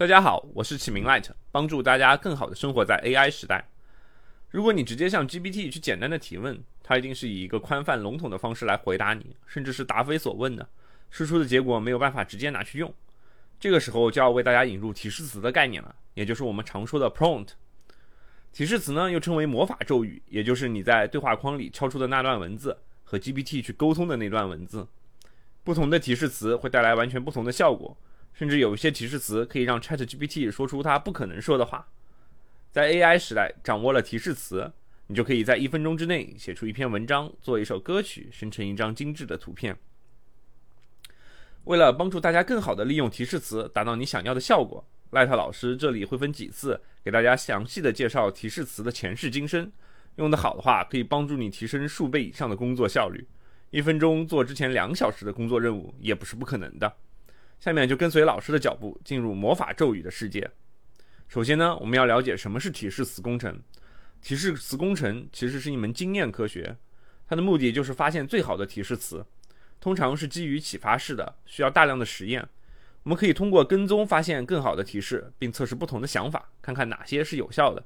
大家好，我是启明 Light，帮助大家更好的生活在 AI 时代。如果你直接向 GPT 去简单的提问，它一定是以一个宽泛笼统的方式来回答你，甚至是答非所问的，输出的结果没有办法直接拿去用。这个时候就要为大家引入提示词的概念了，也就是我们常说的 prompt。提示词呢，又称为魔法咒语，也就是你在对话框里敲出的那段文字和 GPT 去沟通的那段文字。不同的提示词会带来完全不同的效果，甚至有一些提示词可以让 ChatGPT 说出它不可能说的话。在 AI 时代，掌握了提示词，你就可以在一分钟之内写出一篇文章，做一首歌曲，生成一张精致的图片。为了帮助大家更好的利用提示词，达到你想要的效果，赖特老师这里会分几次给大家详细的介绍提示词的前世今生。用得好的话，可以帮助你提升数倍以上的工作效率。一分钟做之前两小时的工作任务也不是不可能的。下面就跟随老师的脚步进入魔法咒语的世界。首先呢，我们要了解什么是提示词工程。提示词工程其实是一门经验科学，它的目的就是发现最好的提示词，通常是基于启发式的，需要大量的实验。我们可以通过跟踪发现更好的提示，并测试不同的想法，看看哪些是有效的。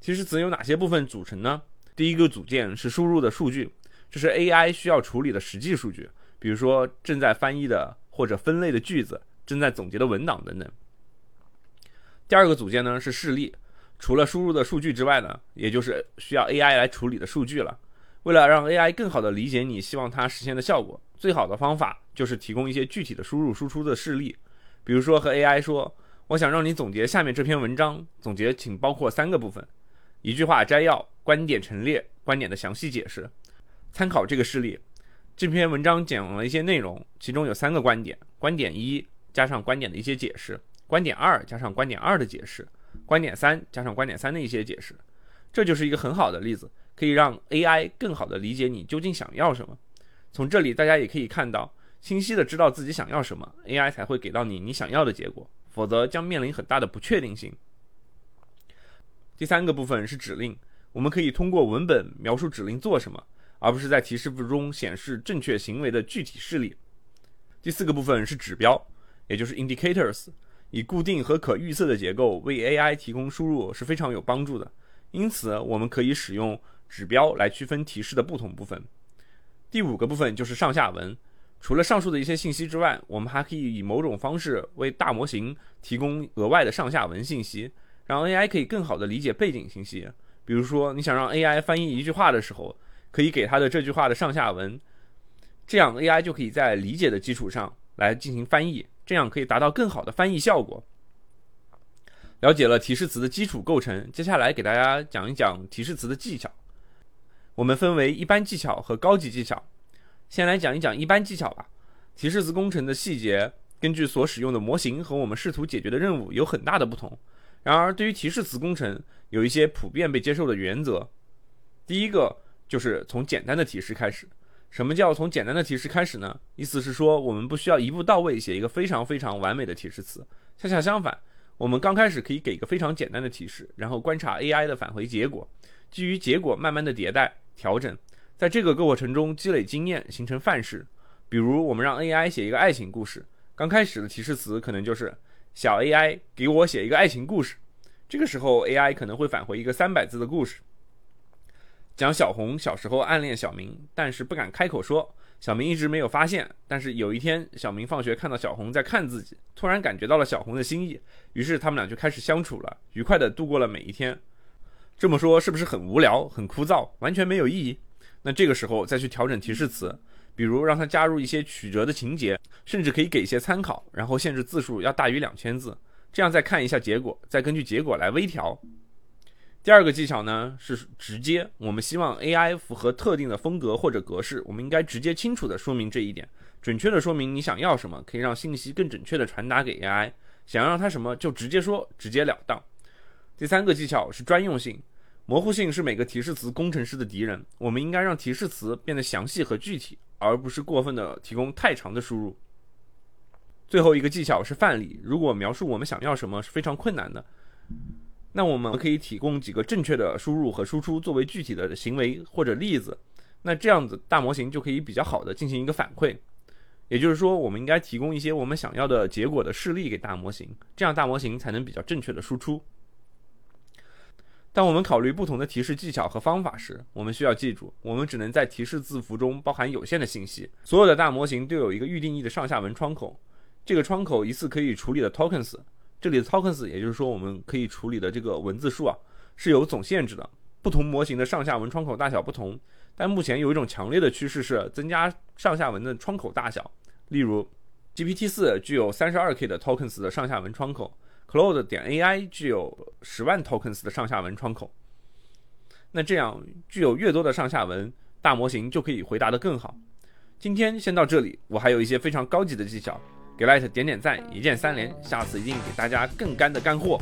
提示词由哪些部分组成呢？第一个组件是输入的数据。这是 AI 需要处理的实际数据，比如说正在翻译的或者分类的句子，正在总结的文档等等。第二个组件呢是示例，除了输入的数据之外呢，也就是需要 AI 来处理的数据了。为了让 AI 更好的理解你希望它实现的效果，最好的方法就是提供一些具体的输入输出的示例，比如说和 AI 说，我想让你总结下面这篇文章，总结请包括三个部分：一句话摘要、观点陈列、观点的详细解释。参考这个事例，这篇文章讲了一些内容，其中有三个观点：观点一加上观点的一些解释，观点二加上观点二的解释，观点三加上观点三的一些解释。这就是一个很好的例子，可以让 AI 更好的理解你究竟想要什么。从这里大家也可以看到，清晰的知道自己想要什么，AI 才会给到你你想要的结果，否则将面临很大的不确定性。第三个部分是指令，我们可以通过文本描述指令做什么。而不是在提示符中显示正确行为的具体事例。第四个部分是指标，也就是 indicators，以固定和可预测的结构为 AI 提供输入是非常有帮助的。因此，我们可以使用指标来区分提示的不同部分。第五个部分就是上下文。除了上述的一些信息之外，我们还可以以某种方式为大模型提供额外的上下文信息，让 AI 可以更好地理解背景信息。比如说，你想让 AI 翻译一句话的时候。可以给他的这句话的上下文，这样 AI 就可以在理解的基础上来进行翻译，这样可以达到更好的翻译效果。了解了提示词的基础构成，接下来给大家讲一讲提示词的技巧。我们分为一般技巧和高级技巧。先来讲一讲一般技巧吧。提示词工程的细节根据所使用的模型和我们试图解决的任务有很大的不同。然而，对于提示词工程有一些普遍被接受的原则。第一个。就是从简单的提示开始。什么叫从简单的提示开始呢？意思是说，我们不需要一步到位写一个非常非常完美的提示词。恰恰相反，我们刚开始可以给一个非常简单的提示，然后观察 AI 的返回结果，基于结果慢慢的迭代调整，在这个过程中积累经验，形成范式。比如，我们让 AI 写一个爱情故事，刚开始的提示词可能就是“小 AI 给我写一个爱情故事”。这个时候，AI 可能会返回一个三百字的故事。讲小红小时候暗恋小明，但是不敢开口说。小明一直没有发现，但是有一天，小明放学看到小红在看自己，突然感觉到了小红的心意，于是他们俩就开始相处了，愉快的度过了每一天。这么说是不是很无聊、很枯燥，完全没有意义？那这个时候再去调整提示词，比如让他加入一些曲折的情节，甚至可以给一些参考，然后限制字数要大于两千字，这样再看一下结果，再根据结果来微调。第二个技巧呢是直接，我们希望 AI 符合特定的风格或者格式，我们应该直接清楚的说明这一点，准确的说明你想要什么，可以让信息更准确的传达给 AI。想让它什么就直接说，直截了当。第三个技巧是专用性，模糊性是每个提示词工程师的敌人，我们应该让提示词变得详细和具体，而不是过分的提供太长的输入。最后一个技巧是范例，如果描述我们想要什么是非常困难的。那我们可以提供几个正确的输入和输出作为具体的行为或者例子，那这样子大模型就可以比较好的进行一个反馈。也就是说，我们应该提供一些我们想要的结果的示例给大模型，这样大模型才能比较正确的输出。当我们考虑不同的提示技巧和方法时，我们需要记住，我们只能在提示字符中包含有限的信息。所有的大模型都有一个预定义的上下文窗口，这个窗口一次可以处理的 tokens，这里的 tokens 也就是说我们可以处理的这个文字数啊，是有总限制的。不同模型的上下文窗口大小不同，但目前有一种强烈的趋势是增加上下文的窗口大小。例如，GPT 四具有三十二 K 的 tokens 的上下文窗口。Cloud 点 AI 具有十万 tokens 的上下文窗口，那这样具有越多的上下文，大模型就可以回答的更好。今天先到这里，我还有一些非常高级的技巧，给 Light 点点赞，一键三连，下次一定给大家更干的干货。